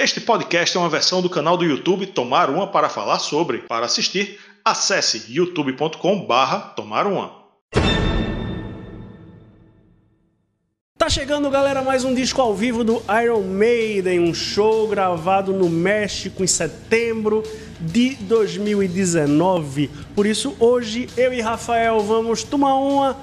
Este podcast é uma versão do canal do YouTube Tomar Uma para falar sobre. Para assistir, acesse youtube.com/barra Tomar Uma. Tá chegando, galera, mais um disco ao vivo do Iron Maiden, um show gravado no México em setembro de 2019. Por isso, hoje eu e Rafael vamos tomar uma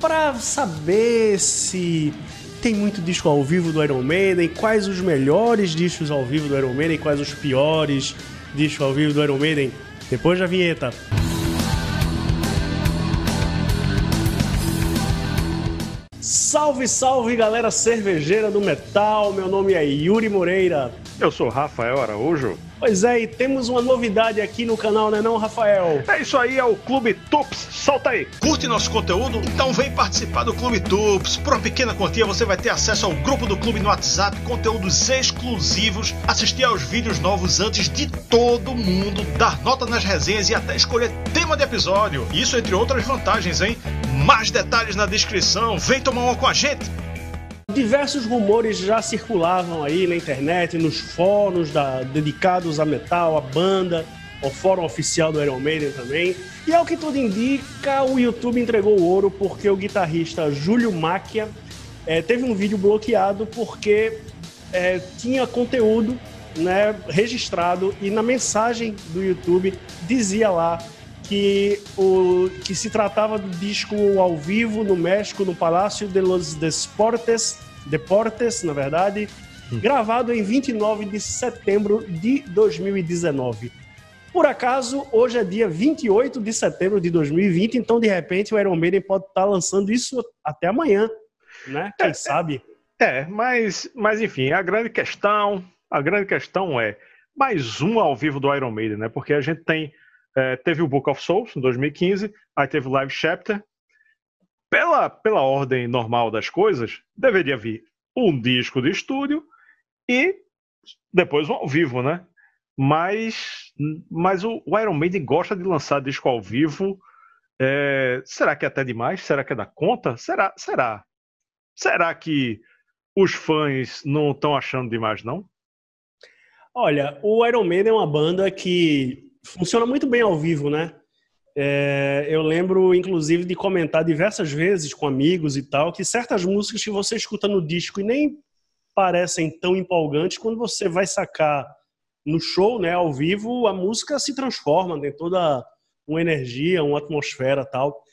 para saber se tem muito disco ao vivo do Iron Maiden, quais os melhores discos ao vivo do Iron Maiden, quais os piores discos ao vivo do Iron Maiden. Depois da vinheta. Salve, salve galera cervejeira do metal. Meu nome é Yuri Moreira. Eu sou Rafael Araújo. Pois é, e temos uma novidade aqui no canal, né não, Rafael? É isso aí, é o Clube Tups. Solta aí. Curte nosso conteúdo? Então vem participar do Clube Tups. Por uma pequena quantia você vai ter acesso ao grupo do clube no WhatsApp, conteúdos exclusivos, assistir aos vídeos novos antes de todo mundo, dar nota nas resenhas e até escolher tema de episódio. Isso entre outras vantagens, hein? Mais detalhes na descrição. Vem tomar uma com a gente. Diversos rumores já circulavam aí na internet, nos fóruns da, dedicados a metal, a banda, ao fórum oficial do Iron Maiden também. E ao que tudo indica, o YouTube entregou o ouro porque o guitarrista Júlio Macchia é, teve um vídeo bloqueado porque é, tinha conteúdo né, registrado e na mensagem do YouTube dizia lá que, o, que se tratava do disco ao vivo no México, no Palácio de los Deportes, Deportes, na verdade, hum. gravado em 29 de setembro de 2019. Por acaso, hoje é dia 28 de setembro de 2020, então de repente o Iron Maiden pode estar lançando isso até amanhã, né? Quem é, sabe? É, mas, mas enfim, a grande questão, a grande questão é mais um ao vivo do Iron Maiden, né? Porque a gente tem é, teve o Book of Souls em 2015, aí teve o Live Chapter. Pela, pela ordem normal das coisas, deveria vir um disco de estúdio e depois um ao vivo, né? Mas, mas o, o Iron Maiden gosta de lançar disco ao vivo. É, será que é até demais? Será que é da conta? Será? Será? Será que os fãs não estão achando demais, não? Olha, o Iron Maiden é uma banda que funciona muito bem ao vivo, né? É, eu lembro, inclusive, de comentar diversas vezes com amigos e tal, que certas músicas que você escuta no disco e nem parecem tão empolgantes, quando você vai sacar no show, né, ao vivo, a música se transforma, tem toda uma energia, uma atmosfera tal.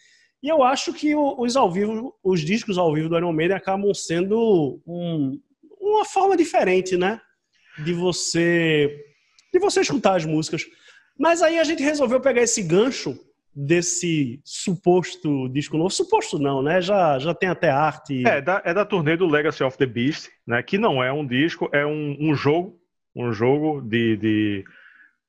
E eu acho que os ao vivo, os discos ao vivo do Iron Maiden acabam sendo um, uma forma diferente, né, de você de você escutar as músicas. Mas aí a gente resolveu pegar esse gancho desse suposto disco novo. Suposto não, né? Já, já tem até arte. É da, é da turnê do Legacy of the Beast, né? Que não é um disco, é um, um jogo, um jogo de, de,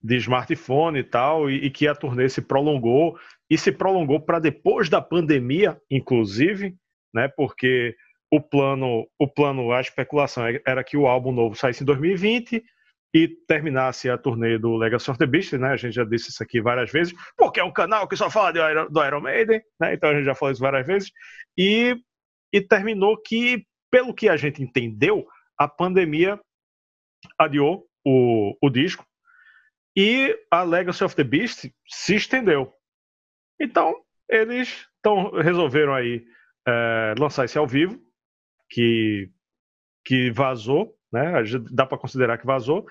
de smartphone e tal, e, e que a turnê se prolongou e se prolongou para depois da pandemia, inclusive, né? Porque o plano, o plano, a especulação era que o álbum novo saísse em 2020 e terminasse a turnê do Legacy of the Beast, né? A gente já disse isso aqui várias vezes, porque é um canal que só fala do Iron, do Iron Maiden, né? Então a gente já falou isso várias vezes. E, e terminou que, pelo que a gente entendeu, a pandemia adiou o, o disco e a Legacy of the Beast se estendeu. Então, eles tão, resolveram aí é, lançar esse ao vivo, que, que vazou, né? Dá para considerar que vazou.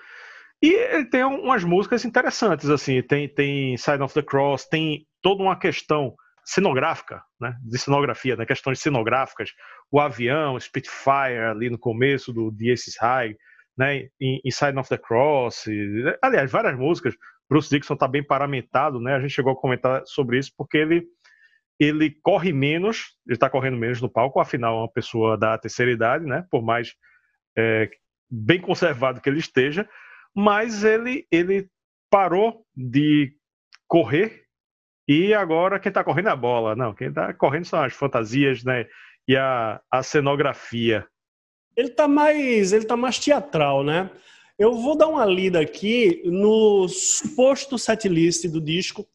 E ele tem umas músicas interessantes, assim, tem, tem Side of the Cross, tem toda uma questão cenográfica, né, de cenografia, né, questões cenográficas, o avião, Spitfire ali no começo do The Aces High, né, Inside of the Cross, e, aliás, várias músicas, Bruce Dixon está bem paramentado, né, a gente chegou a comentar sobre isso porque ele ele corre menos, ele está correndo menos no palco, afinal é uma pessoa da terceira idade, né, por mais é, bem conservado que ele esteja, mas ele, ele parou de correr e agora quem está correndo é a bola. Não, quem está correndo são as fantasias né, e a, a cenografia. Ele está mais, ele tá mais teatral, né? Eu vou dar uma lida aqui no suposto setlist do disco,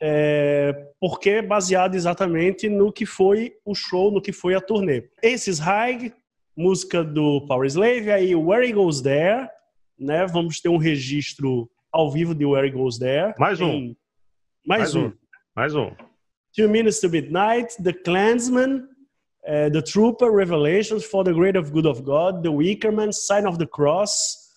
é, porque é baseado exatamente no que foi o show, no que foi a turnê. Esses High, música do Power Slave, aí Where He Goes There, né? Vamos ter um registro ao vivo de Where It Goes There. Mais um. Mais, mais um. um. Mais um. Two Minutes to Midnight, The Clansman, uh, The Trooper, Revelations, For the Great of Good of God, The Wicker Man, Sign of the Cross,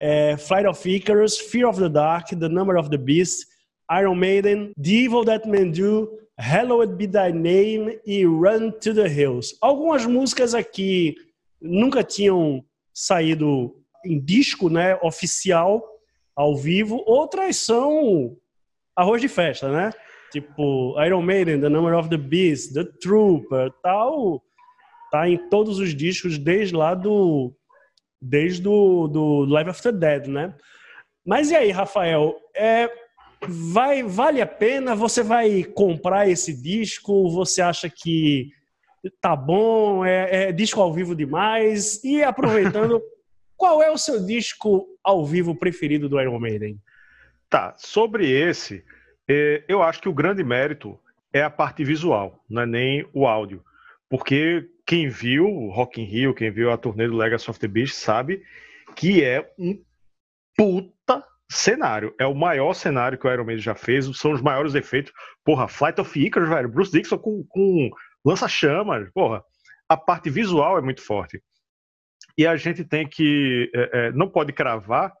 uh, Flight of Icarus, Fear of the Dark, The Number of the Beast, Iron Maiden, The Evil That Men Do, Hallowed Be Thy Name e Run to the Hills. Algumas músicas aqui nunca tinham saído em disco, né, oficial, ao vivo. Outras são arroz de festa, né? Tipo Iron Maiden, The Number of the Beast, The Trooper, tal. Tá em todos os discos desde lá do desde do, do Live After Dead, né? Mas e aí, Rafael? É, vai vale a pena? Você vai comprar esse disco? Você acha que tá bom? É, é disco ao vivo demais? E aproveitando, qual é o seu disco ao vivo preferido do Iron Maiden? Tá, sobre esse, é, eu acho que o grande mérito é a parte visual, não é nem o áudio. Porque quem viu o Rock in Rio, quem viu a turnê do Legacy of the Beast, sabe que é um puta cenário. É o maior cenário que o Iron Maiden já fez, são os maiores efeitos. Porra, Flight of Icarus, velho, Bruce Dixon com, com lança-chamas, porra. A parte visual é muito forte. E a gente tem que. É, é, não pode cravar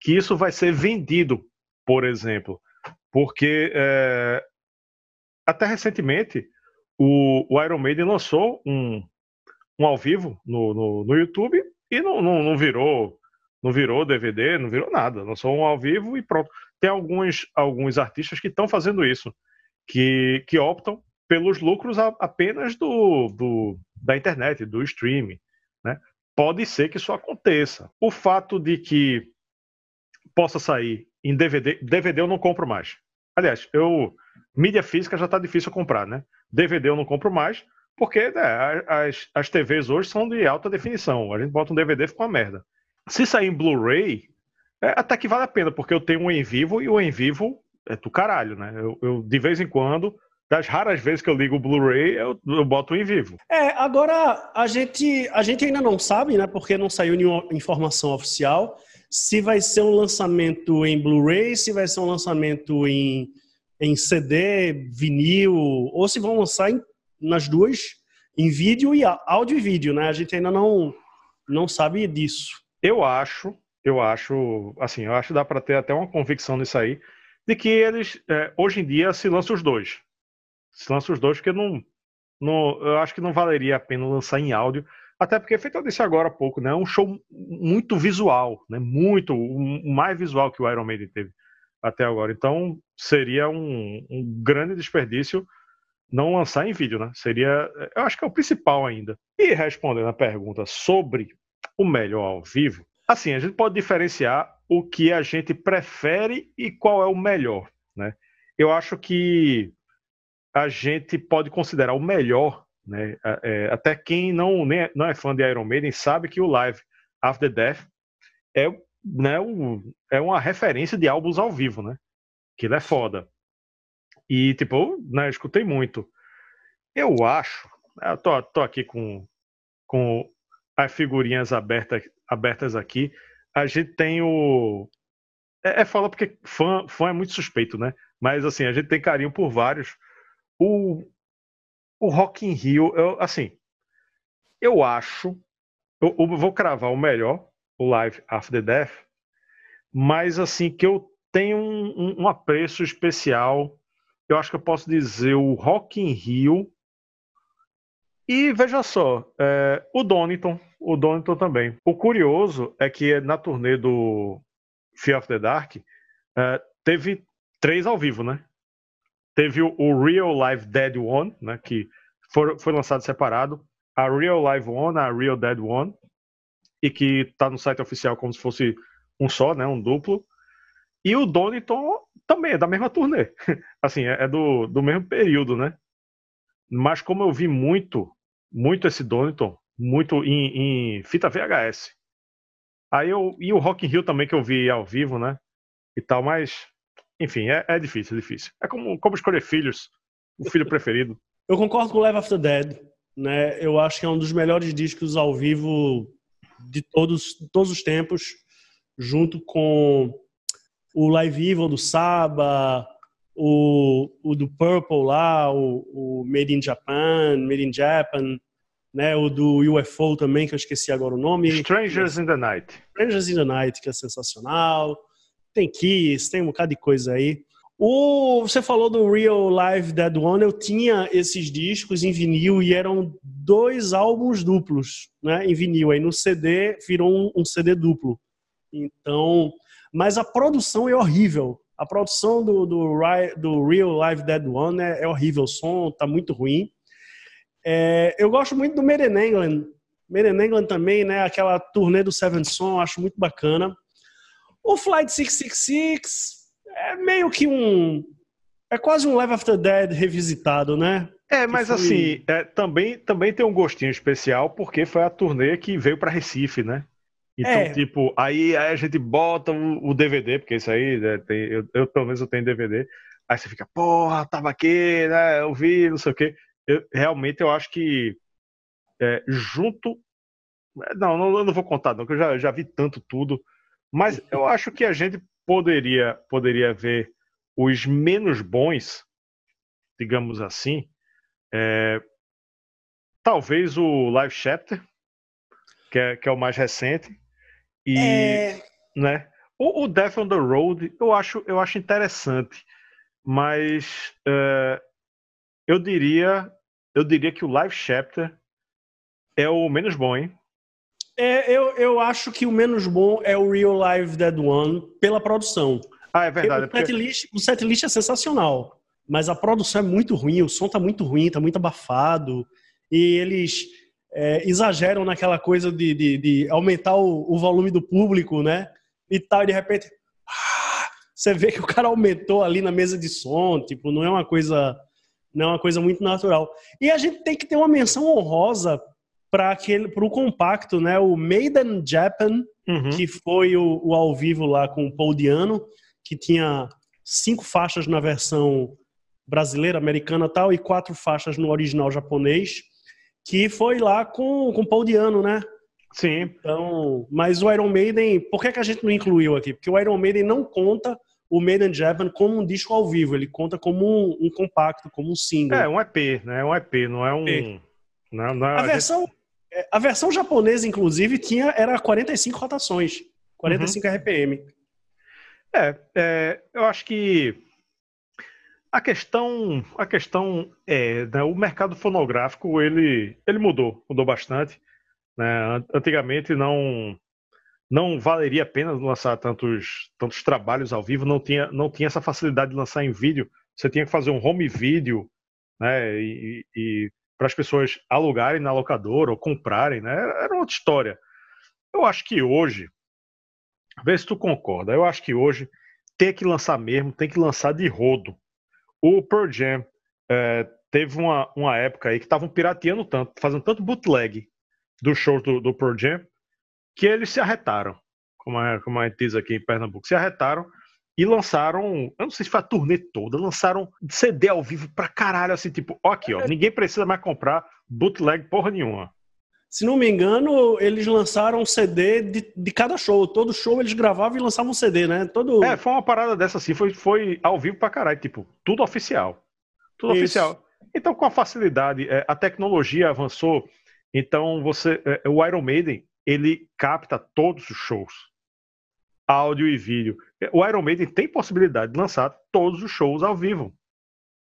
que isso vai ser vendido, por exemplo. Porque é, até recentemente o, o, Iron Maiden lançou um, um ao vivo no, no, no YouTube e não, não, não, virou não virou DVD, não virou nada. Lançou um ao vivo e pronto. Tem alguns, alguns artistas que estão fazendo isso, que, que optam pelos lucros apenas do, do, da internet, do streaming. Né? Pode ser que isso aconteça. O fato de que possa sair em DVD, DVD eu não compro mais. Aliás, eu mídia física já está difícil comprar, né? DVD eu não compro mais, porque né, as, as TVs hoje são de alta definição. A gente bota um DVD fica uma merda. Se sair em Blu-ray, é, até que vale a pena, porque eu tenho um em vivo e o em vivo é do caralho, né? Eu, eu de vez em quando, das raras vezes que eu ligo o Blu-ray, eu, eu boto em vivo. É, agora a gente, a gente ainda não sabe, né? Porque não saiu nenhuma informação oficial se vai ser um lançamento em Blu-ray, se vai ser um lançamento em, em CD, vinil, ou se vão lançar em, nas duas, em vídeo e áudio e vídeo, né? A gente ainda não, não sabe disso. Eu acho, eu acho, assim, eu acho que dá para ter até uma convicção nisso aí, de que eles, é, hoje em dia, se lançam os dois. Se lançam os dois, porque não, não, eu acho que não valeria a pena lançar em áudio, até porque, feito eu disse agora há pouco, né? É um show muito visual, né? Muito, o mais visual que o Iron Maiden teve até agora. Então, seria um, um grande desperdício não lançar em vídeo, né? Seria, eu acho que é o principal ainda. E respondendo a pergunta sobre o melhor ao vivo, assim, a gente pode diferenciar o que a gente prefere e qual é o melhor, né? Eu acho que a gente pode considerar o melhor né? É, até quem não, nem, é, não é fã de Iron Maiden sabe que o Live After Death é, né, o, é uma referência de álbuns ao vivo, né? Que ele é foda. E, tipo, eu né, escutei muito. Eu acho, né, eu tô, tô aqui com, com as figurinhas abertas, abertas aqui. A gente tem o. É, é fala porque fã, fã é muito suspeito, né? Mas assim, a gente tem carinho por vários. O, o Rock in Rio, eu, assim, eu acho, eu, eu, vou cravar o melhor, o Live After Death, mas assim, que eu tenho um, um, um apreço especial, eu acho que eu posso dizer o Rock in Rio, e veja só, é, o Donington, o Donington também. O curioso é que na turnê do Fear of the Dark, é, teve três ao vivo, né? Teve o, Real Live Dead One, né, que for, foi lançado separado. A Real Live One, a Real Dead One, e que está no site oficial como se fosse um só, né, um duplo. E o Doniton também é da mesma turnê. Assim, é, é do, do mesmo período, né? Mas como eu vi muito, muito esse Doniton, muito em, em, fita VHS. Aí eu, e o Rock in Rio também que eu vi ao vivo, né? E tal, mas enfim, é, é difícil, é difícil. É como, como escolher filhos, o filho preferido. Eu concordo com Live After Dead, né? Eu acho que é um dos melhores discos ao vivo de todos, todos os tempos. junto com o Live Evil do Saba, o, o do Purple lá, o, o Made in Japan, Made in Japan, né? O do UFO também, que eu esqueci agora o nome. Strangers in the Night. Strangers in the Night, que é sensacional. Tem Kiss, tem um bocado de coisa aí. O, você falou do Real Live Dead One, eu tinha esses discos em vinil e eram dois álbuns duplos, né, em vinil. Aí no CD virou um, um CD duplo. Então, mas a produção é horrível. A produção do, do, do Real Live Dead One é, é, horrível, o som tá muito ruim. É, eu gosto muito do Made in England. Made in England também, né? Aquela turnê do Seven Son, acho muito bacana. O Flight 666 é meio que um. É quase um Live After Dead revisitado, né? É, mas foi... assim, é, também, também tem um gostinho especial porque foi a turnê que veio para Recife, né? Então, é. tipo, aí, aí, a gente bota o, o DVD, porque isso aí, né, tem, eu, eu, pelo menos eu tenho DVD. Aí você fica, porra, tava aqui, né? Eu vi, não sei o quê eu, realmente eu acho que é, junto. Não, não, eu não vou contar, não, que eu já, já vi tanto tudo. Mas eu acho que a gente poderia, poderia ver os menos bons, digamos assim. É, talvez o Live Chapter, que é, que é o mais recente. E, é... né? O, o Death on the Road, eu acho, eu acho interessante. Mas é, eu diria, eu diria que o Live Chapter é o menos bom, hein? É, eu, eu acho que o menos bom é o Real Live Dead One pela produção. Ah, é verdade. O, é setlist, o setlist é sensacional, mas a produção é muito ruim, o som tá muito ruim, tá muito abafado, e eles é, exageram naquela coisa de, de, de aumentar o, o, volume do público, né? E tal, e de repente, ah, você vê que o cara aumentou ali na mesa de som, tipo, não é uma coisa não é uma coisa muito natural. E a gente tem que ter uma menção honrosa para aquele para o compacto, né? O Maiden Japan, uhum. que foi o, o, ao vivo lá com o Paul Diano, que tinha cinco faixas na versão brasileira, americana tal, e quatro faixas no original japonês, que foi lá com, com o Paul Diano, né? Sim. Então, mas o Iron Maiden, por que, que a gente não incluiu aqui? Porque o Iron Maiden não conta o Made in Japan como um disco ao vivo, ele conta como um, um compacto, como um single. É, um EP, né? Um EP, não é um. Não, não é... a, versão, é, a versão japonesa, inclusive, tinha era 45 rotações, 45 uhum. RPM. É, é, eu acho que a questão, a questão é, né, o mercado fonográfico ele, ele mudou, mudou bastante. Né? Antigamente não não valeria a pena lançar tantos, tantos trabalhos ao vivo, não tinha, não tinha essa facilidade de lançar em vídeo. Você tinha que fazer um home video, né? E, e para as pessoas alugarem na locadora ou comprarem, né? Era outra história. Eu acho que hoje, vê se tu concorda, eu acho que hoje tem que lançar mesmo, tem que lançar de rodo. O Pearl Jam é, teve uma, uma época aí que estavam pirateando tanto, fazendo tanto bootleg dos shows do, do Pearl Jam, que eles se arretaram, como a, como a gente diz aqui em Pernambuco, se arretaram e lançaram, eu não sei se foi a turnê toda, lançaram CD ao vivo pra caralho, assim, tipo, ó aqui, ó, ninguém precisa mais comprar bootleg porra nenhuma. Se não me engano, eles lançaram um CD de, de cada show. Todo show eles gravavam e lançavam um CD, né? Todo... É, foi uma parada dessa assim, foi, foi ao vivo pra caralho, tipo, tudo oficial. Tudo Isso. oficial. Então, com a facilidade, é, a tecnologia avançou, então você, é, o Iron Maiden, ele capta todos os shows, áudio e vídeo. O Iron Maiden tem possibilidade de lançar todos os shows ao vivo.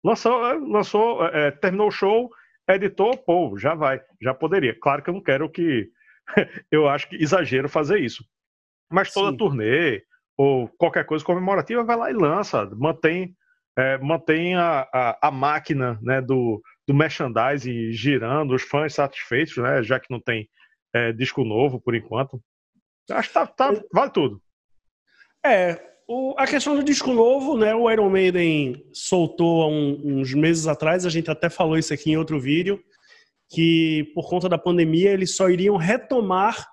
Lançou, é, lançou é, é, terminou o show, editou, pô, já vai, já poderia. Claro que eu não quero que, eu acho que exagero fazer isso. Mas toda Sim. turnê ou qualquer coisa comemorativa vai lá e lança, mantém, é, mantém a, a, a, máquina né, do, do merchandising girando, os fãs satisfeitos, né, já que não tem é, disco novo por enquanto. Acho que tá, tá, vale tudo. É, o, a questão do disco novo, né? O Iron Maiden soltou há um, uns meses atrás, a gente até falou isso aqui em outro vídeo, que por conta da pandemia eles só iriam retomar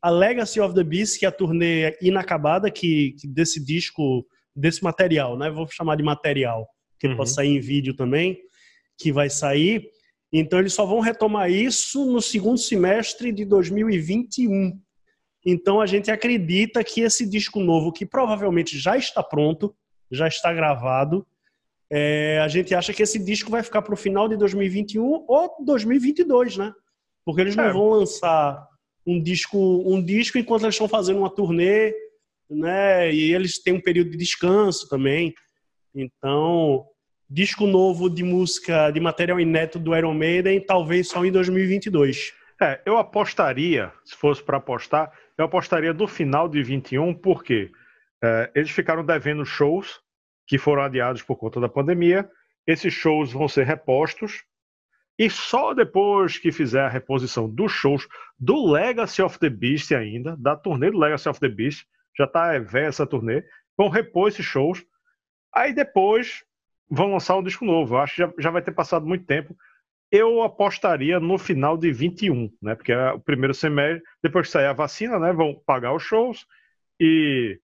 a Legacy of the Beast, que é a turnê inacabada que, que desse disco, desse material, né? Vou chamar de material, que uhum. pode sair em vídeo também, que vai sair. Então, eles só vão retomar isso no segundo semestre de 2021. Então a gente acredita que esse disco novo, que provavelmente já está pronto, já está gravado, é, a gente acha que esse disco vai ficar para o final de 2021 ou 2022, né? Porque eles não é. vão lançar um disco, um disco enquanto eles estão fazendo uma turnê, né? E eles têm um período de descanso também. Então, disco novo de música, de material inédito do Iron Maiden, talvez só em 2022. É, eu apostaria, se fosse para apostar, eu apostaria do final de 21, porque é, eles ficaram devendo shows que foram adiados por conta da pandemia. Esses shows vão ser repostos. E só depois que fizer a reposição dos shows do Legacy of the Beast ainda, da turnê do Legacy of the Beast, já está velha essa turnê, vão repor esses shows. Aí depois vão lançar um disco novo. Eu acho que já, já vai ter passado muito tempo. Eu apostaria no final de 21, né? Porque é o primeiro semestre, depois que sair a vacina, né? Vão pagar os shows e,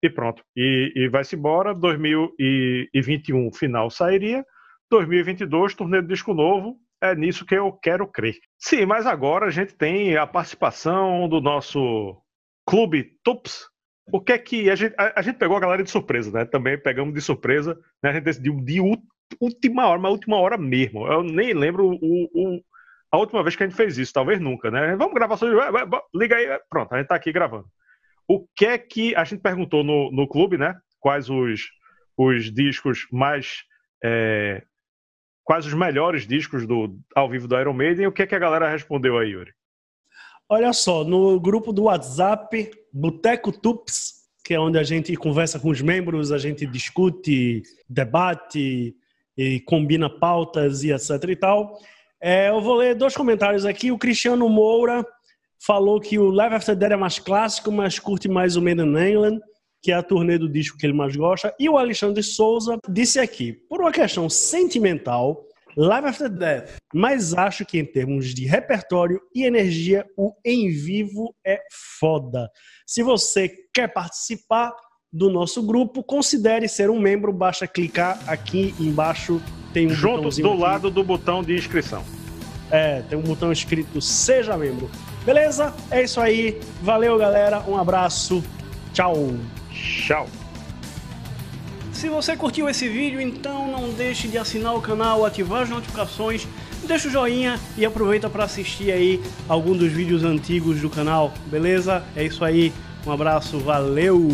e pronto. E, e vai-se embora. 2021 final sairia. 2022, turnê do disco novo. É nisso que eu quero crer. Sim, mas agora a gente tem a participação do nosso Clube Tups, o que é que a gente, a, a, gente pegou a galera de surpresa, né? Também pegamos de surpresa, né? A gente decidiu de última hora, mas última hora mesmo. Eu nem lembro o, o, a última vez que a gente fez isso, talvez nunca, né? Vamos gravar só. Liga aí, pronto, a gente tá aqui gravando. O que é que a gente perguntou no, no clube, né? Quais os, os discos mais. É, quais os melhores discos do ao vivo do Iron Maiden? O que é que a galera respondeu aí, Yuri? Olha só, no grupo do WhatsApp, Boteco Tups, que é onde a gente conversa com os membros, a gente discute, debate e combina pautas e etc e tal. É, eu vou ler dois comentários aqui. O Cristiano Moura falou que o Live After Dead é mais clássico, mas curte mais o Made in England, que é a turnê do disco que ele mais gosta. E o Alexandre Souza disse aqui, por uma questão sentimental, Live After Death. Mas acho que em termos de repertório e energia, o em vivo é foda. Se você quer participar do nosso grupo, considere ser um membro. Basta clicar aqui embaixo. Tem um Junto do aqui. lado do botão de inscrição. É, tem um botão escrito Seja Membro. Beleza? É isso aí. Valeu, galera. Um abraço. Tchau. Tchau. Se você curtiu esse vídeo, então não deixe de assinar o canal, ativar as notificações, deixa o joinha e aproveita para assistir aí algum dos vídeos antigos do canal, beleza? É isso aí, um abraço, valeu!